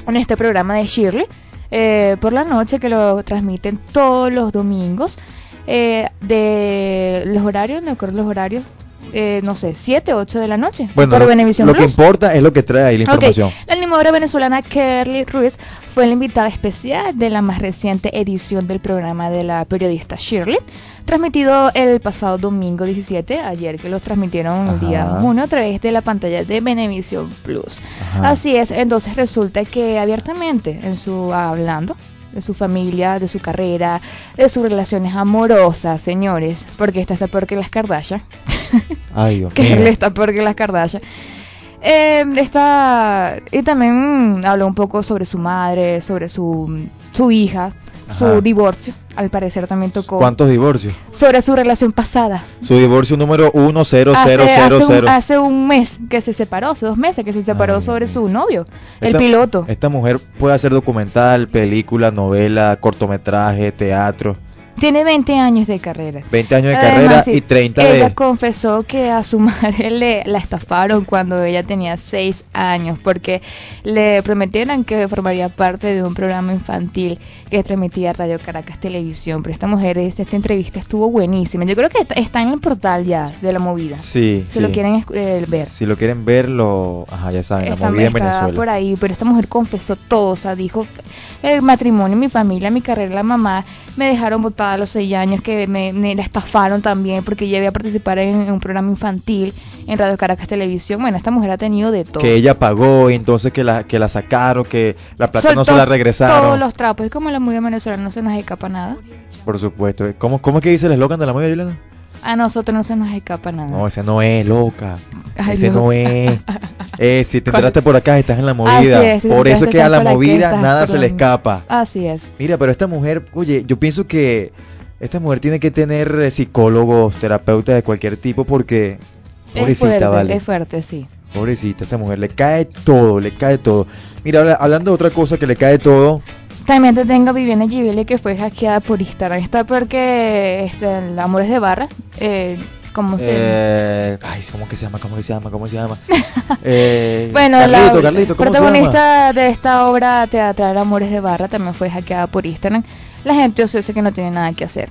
en este programa de Shirley, eh, por la noche que lo transmiten todos los domingos, eh, de los horarios, no recuerdo los horarios, eh, no sé, 7, 8 de la noche, Bueno, por Venevisión lo que importa es lo que trae ahí la información. La animadora venezolana Kerly Ruiz fue la invitada especial de la más reciente edición del programa de la periodista Shirley, transmitido el pasado domingo 17, ayer que los transmitieron el día Ajá. 1 a través de la pantalla de Venevisión Plus. Ajá. Así es, entonces resulta que abiertamente en su hablando de su familia, de su carrera, de sus relaciones amorosas, señores, porque esta está peor que las Kardashian. Ay, Dios que mío. está peor que las Kardashian. Eh, está y también habló un poco sobre su madre, sobre su su hija, Ajá. su divorcio. Al parecer también tocó ¿Cuántos divorcios? sobre su relación pasada. Su divorcio número Hace, hace, 10000. un, hace un mes que se separó, hace dos meses que se separó Ay, sobre su novio, el piloto. Esta mujer puede hacer documental, película, novela, cortometraje, teatro. Tiene 20 años de carrera. 20 años de Además, carrera sí, y 30 Ella de... confesó que a su madre le la estafaron cuando ella tenía 6 años porque le prometieron que formaría parte de un programa infantil que transmitía Radio Caracas Televisión. Pero esta mujer, es- esta entrevista estuvo buenísima. Yo creo que está- en el portal ya de la movida. Sí, Si sí. lo quieren eh, ver. Si lo quieren ver, lo... Ajá, ya saben, la movida en Venezuela. por ahí, pero esta mujer confesó todo, o sea, dijo el matrimonio, mi familia, mi carrera, la mamá, me dejaron botada a los seis años, que me, me la estafaron también porque iba a participar en, en un programa infantil en Radio Caracas Televisión. Bueno, esta mujer ha tenido de todo. Que ella pagó y entonces que la, que la sacaron, que la plata no se la regresaron. Todos los trapos, y como la movida venezolana no se nos escapa nada, Por supuesto. ¿Cómo, ¿Cómo es que dice el eslogan de la movida, Juliana? A nosotros no se nos escapa nada. No, ese no es, loca. Ay, ese Dios. no es. Eh, si te enteraste por acá, estás en la movida. Es, si por eso enteraste que a la movida nada se le escapa. Así es. Mira, pero esta mujer, oye, yo pienso que esta mujer tiene que tener eh, psicólogos, terapeutas de cualquier tipo porque... Es Pobrecita, fuerte, vale. es fuerte, sí. Pobrecita, esta mujer, le cae todo, le cae todo. Mira, habla- hablando de otra cosa que le cae todo, También te tengo Viviana Gibele que fue hackeada por Instagram. Está porque este, el Amores de Barra, eh, como se... eh, ay, ¿cómo que se llama? ¿Cómo que se llama? ¿Cómo se llama? Eh, Bueno, Carlito, la Carlito, ¿cómo se protagonista de esta obra teatral Amores de Barra también fue hackeada por Instagram. La gente ociosa que no tiene nada que hacer.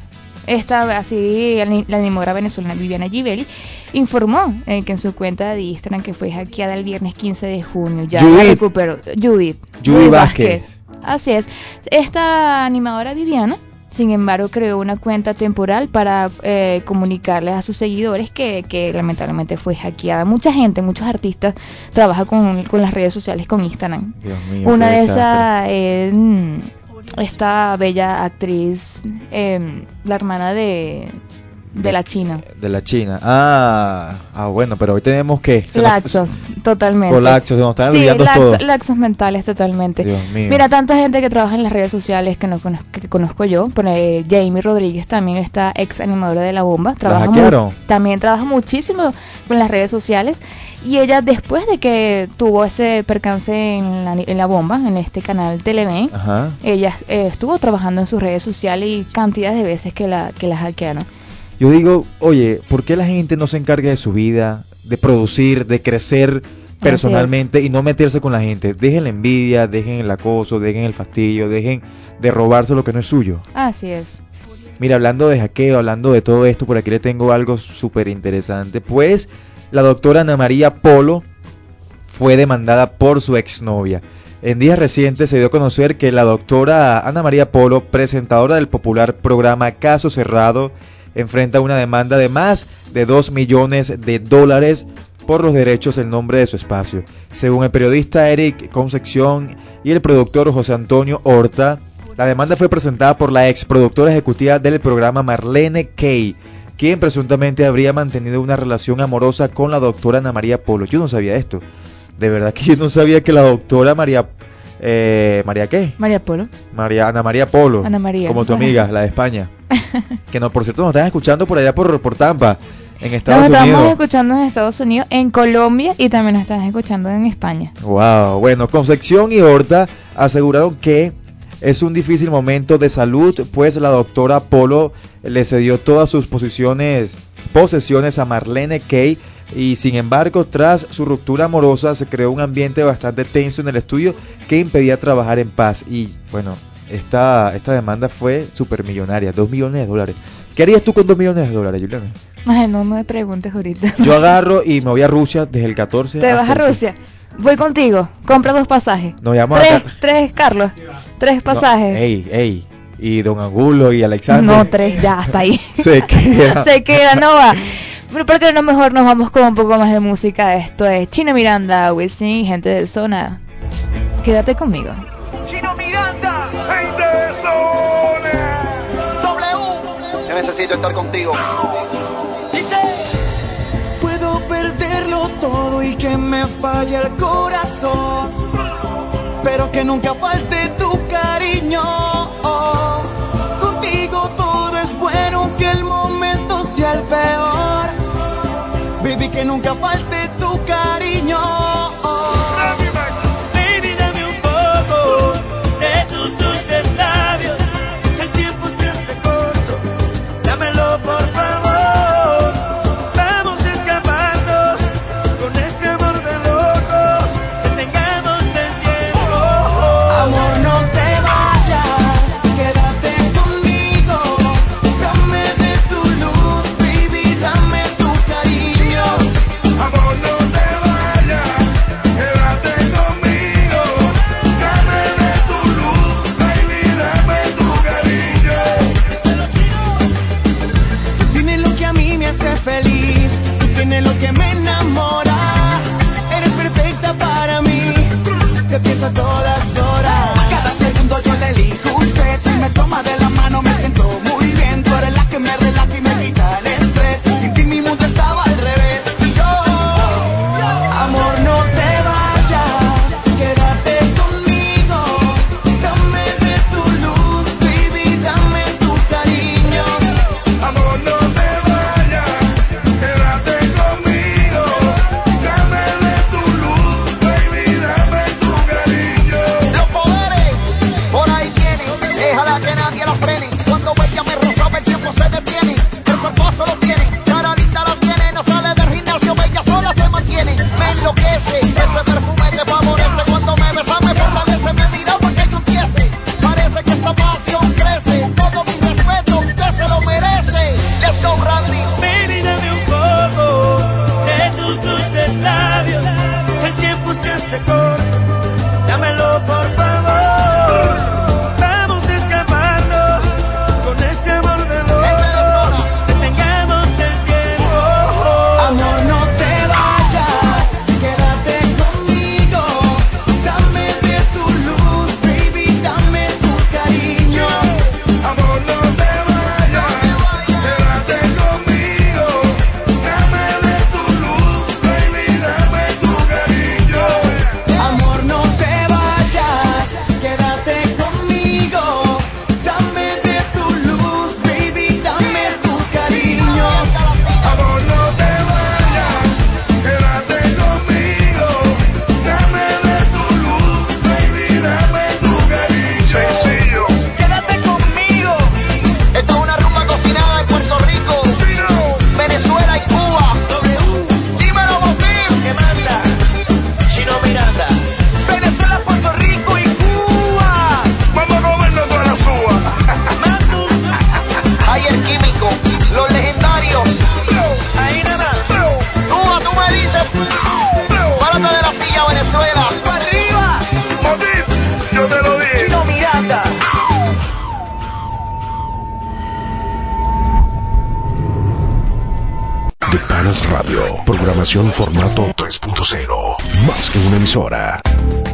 Esta, así, la, ni- la animadora venezolana Viviana Gibeli informó eh, que en su cuenta de Instagram que fue hackeada el viernes 15 de junio. Ya Judith. recuperó. Judith. Judy Vázquez. Así es. Esta animadora Viviana, sin embargo, creó una cuenta temporal para eh, comunicarles a sus seguidores que, que lamentablemente fue hackeada. Mucha gente, muchos artistas trabaja con, con las redes sociales, con Instagram. Dios mío, Una de esas es mm, esta bella actriz, em, la hermana de, de la China. De la China. Ah, ah bueno, pero hoy tenemos que... nos- Laxos, totalmente. Con laxos, nos están Sí, todo. laxos mentales totalmente. Dios mío. Mira, tanta gente que trabaja en las redes sociales que, no conozco, que conozco yo. Por ahí, Jamie Rodríguez también está ex animadora de La Bomba. Trabaja mu- hackearon? también trabaja muchísimo con las redes sociales. Y ella, después de que tuvo ese percance en la, en la Bomba, en este canal Televen, ella eh, estuvo trabajando en sus redes sociales y cantidad de veces que la, que la hackearon. Yo digo, oye, ¿por qué la gente no se encarga de su vida, de producir, de crecer personalmente y no meterse con la gente? Dejen la envidia, dejen el acoso, dejen el fastidio, dejen de robarse lo que no es suyo. Así es. Mira, hablando de hackeo, hablando de todo esto, por aquí le tengo algo súper interesante. Pues la doctora Ana María Polo fue demandada por su exnovia. En días recientes se dio a conocer que la doctora Ana María Polo, presentadora del popular programa Caso Cerrado, enfrenta una demanda de más de 2 millones de dólares por los derechos en nombre de su espacio. Según el periodista Eric Concepción y el productor José Antonio Horta, la demanda fue presentada por la ex productora ejecutiva del programa Marlene Kay, quien presuntamente habría mantenido una relación amorosa con la doctora Ana María Polo. Yo no sabía esto. De verdad que yo no sabía que la doctora María... Eh, ¿María qué? María Polo. María, Ana María Polo. Ana María. Como tu amiga, la de España. que no, por cierto, nos están escuchando por allá por, por Tampa, en Nos Estados estamos Unidos. escuchando en Estados Unidos, en Colombia y también nos están escuchando en España. Wow, bueno, Concepción y Horta aseguraron que es un difícil momento de salud, pues la doctora Polo le cedió todas sus posiciones, posesiones a Marlene Kay y sin embargo, tras su ruptura amorosa se creó un ambiente bastante tenso en el estudio que impedía trabajar en paz y bueno, esta, esta demanda fue supermillonaria, dos millones de dólares. ¿Qué harías tú con dos millones de dólares, Juliana? Ay, no me preguntes ahorita. Yo agarro y me voy a Rusia desde el 14 Te vas a el- Rusia. Voy contigo. Compra dos pasajes. Nos llamamos Tres, tres, Carlos. Tres No, pasajes. ey, ey. Y Don Angulo y Alexander. No, tres, ya, hasta ahí. Se queda. Se queda, no va. Pero porque no mejor nos vamos con un poco más de música. Esto es China Miranda, Wisin, gente de zona. Quédate conmigo. Chino Miranda, gente de zona. W. Yo necesito estar contigo. Puedo perderlo todo y que me falle el corazón, pero que nunca falte tu cariño. Contigo todo es bueno, que el momento sea el peor. Baby, que nunca falte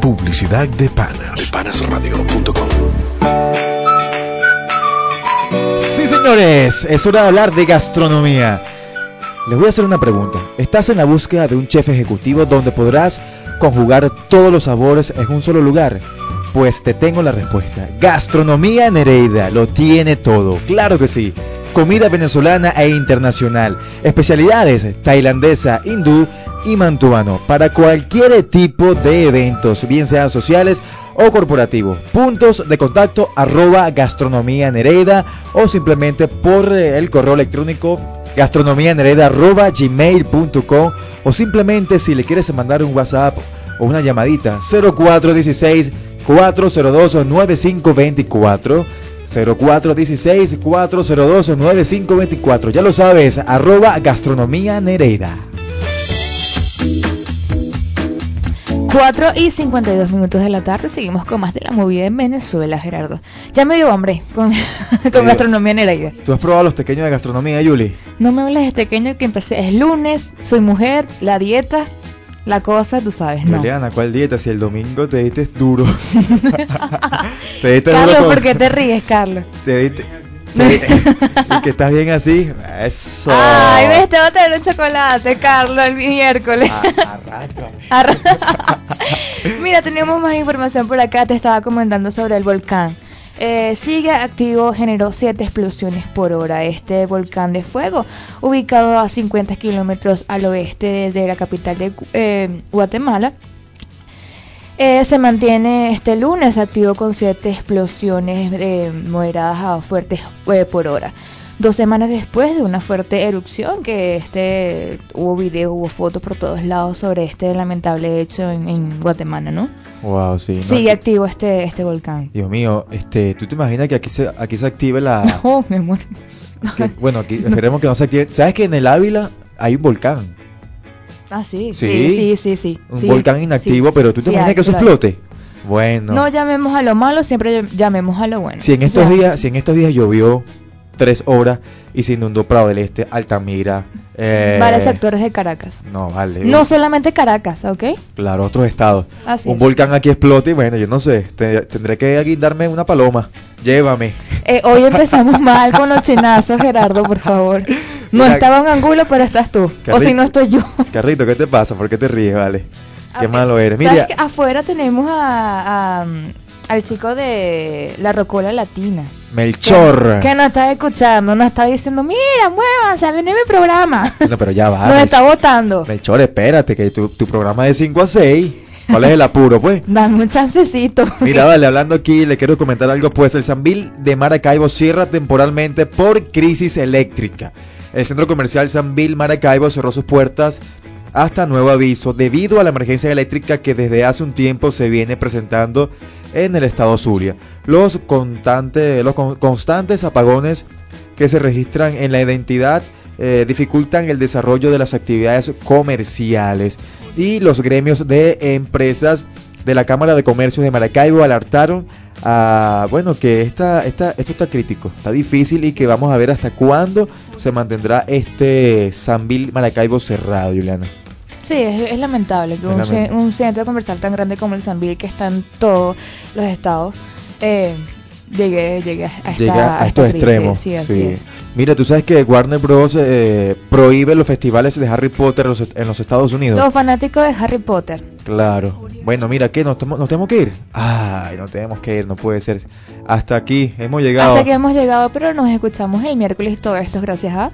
Publicidad de Panas. Panasradio.com. Sí, señores, es hora de hablar de gastronomía. Les voy a hacer una pregunta. ¿Estás en la búsqueda de un chef ejecutivo donde podrás conjugar todos los sabores en un solo lugar? Pues te tengo la respuesta. Gastronomía Nereida lo tiene todo. Claro que sí. Comida venezolana e internacional. Especialidades tailandesa, hindú y mantuano para cualquier tipo de eventos, bien sean sociales o corporativos. Puntos de contacto arroba gastronomía Nereida o simplemente por eh, el correo electrónico gastronomianereida arroba gmail.com o simplemente si le quieres mandar un WhatsApp o una llamadita 0416 402 9524 0416 402 9524 ya lo sabes arroba gastronomía Nereida 4 y 52 minutos de la tarde, seguimos con más de la movida en Venezuela, Gerardo. Ya me dio hambre con, con gastronomía Nereida. ¿Tú has probado los pequeños de gastronomía, Yuli? No me hables de pequeño que empecé, es lunes, soy mujer, la dieta, la cosa, tú sabes, ¿no? Juliana, ¿cuál dieta? Si el domingo te diste duro. te diste Carlos, duro con- ¿por qué te ríes, Carlos? Te diste... y que estás bien así. Eso. Ay, ves, te voy a traer un chocolate, Carlos, el miércoles. Ah, arrástrame. Mira, tenemos más información por acá. Te estaba comentando sobre el volcán. Eh, sigue activo, generó 7 explosiones por hora. Este volcán de fuego, ubicado a 50 kilómetros al oeste de la capital de eh, Guatemala, eh, se mantiene este lunes activo con 7 explosiones eh, moderadas a fuertes eh, por hora. Dos semanas después de una fuerte erupción, que este hubo video, hubo fotos por todos lados sobre este lamentable hecho en, en Guatemala, ¿no? Wow, sí. no, Sigue aquí- activo este este volcán. Dios mío, este, ¿tú te imaginas que aquí se, aquí se active la... Oh, mi amor. que- bueno, aquí esperemos que no se active. ¿Sabes que en el Ávila hay un volcán? Ah, sí, Sí. sí, sí, sí. Un sí, volcán inactivo, sí. pero ¿tú te imaginas que eso explote? Bueno. No llamemos a lo malo, siempre llamemos a lo bueno. Si en estos O sea, días, si en estos días llovió tres horas y se inundó Prado del Este, Altamira, eh, Varios sectores de Caracas. No, vale. No solamente Caracas, ¿ok? Claro, otros estados. Así un es. volcán aquí explota y bueno, yo no sé, te- tendré que guindarme una paloma. Llévame. Eh, hoy empezamos mal con los chinazos, Gerardo, por favor. No Mira- estaba en Angulo, pero estás tú. O si no estoy yo. Carrito, ¿qué te pasa? ¿Por qué te ríes, vale? Qué Ok. malo eres. ¿Sabes Mira, que afuera tenemos a, a, al chico de la Rocola Latina. Melchor. Que, que nos está escuchando, nos está diciendo, mira, muévanse, viene mi programa. No, pero ya va. nos Melchor. está votando. Melchor, espérate, que tu, tu programa es de 5 a 6. ¿Cuál es el apuro, pues? Dame un chancecito. Mira, vale, hablando aquí, le quiero comentar algo, pues el Sanvil de Maracaibo cierra temporalmente por crisis eléctrica. El centro comercial Sanvil Maracaibo cerró sus puertas hasta nuevo aviso debido a la emergencia eléctrica que desde hace un tiempo se viene presentando en el estado Zulia. Los, constantes, los con- constantes apagones que se registran en la identidad eh, dificultan el desarrollo de las actividades comerciales y los gremios de empresas de la Cámara de Comercio de Maracaibo alertaron a, bueno, que esta, esta, esto está crítico, está difícil y que vamos a ver hasta cuándo se mantendrá este Sanvil Maracaibo cerrado, Juliana. Sí, es, es lamentable que Es un, ce- lamentable. un centro comercial tan grande como el Sanvil, que está en todos los estados, eh, llegue, llegue a, esta, Llega a a estos crisis. extremos. Sí, así sí. es. Mira, tú sabes que Warner Bros. eh, prohíbe los festivales de Harry Potter en los, en los Estados Unidos. Los fanáticos de Harry Potter. Claro. Bueno, mira, ¿qué? ¿Nos, tenemos que ir? Ay, no tenemos que ir, no puede ser. Hasta aquí hemos llegado Hasta que hemos llegado, pero nos escuchamos el miércoles todo esto gracias a...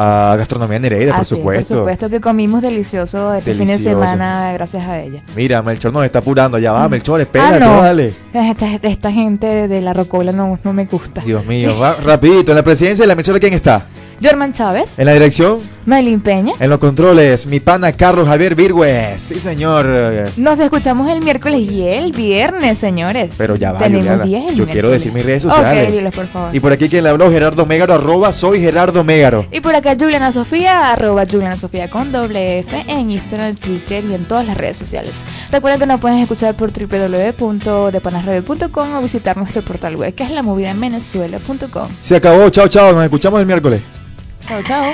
a Gastronomía Nereida, por es, supuesto. por supuesto que comimos delicioso este fin de semana gracias a ella. Mira, Melchor nos está apurando. Ya va, Melchor, espérate, Ah, no. dale. Esta, esta gente de, la Rocola no, no me gusta. Dios mío, va rapidito. En la presidencia de la Melchor, ¿quién está? Jorman Chávez, En la dirección, Maylin Peña. en los controles, mi pana Carlos Javier Virgües. Sí, señor. Nos escuchamos el miércoles y el viernes, señores. Pero ya va, Tenemos días el Yo quiero miércoles. decir mis redes sociales. Ok, diles por favor. Y por aquí quien le habló, Gerardo Mégaro, arroba soy Gerardo Mégaro. Y por acá Juliana Sofía, arroba Juliana Sofía con doble F en Instagram, Twitter y en todas las redes sociales. Recuerda que nos puedes escuchar por www.depanasradio.com o visitar nuestro portal web que es la movida en Venezuela.com. Se acabó, chao, chao, nos escuchamos el miércoles. Chao, chao.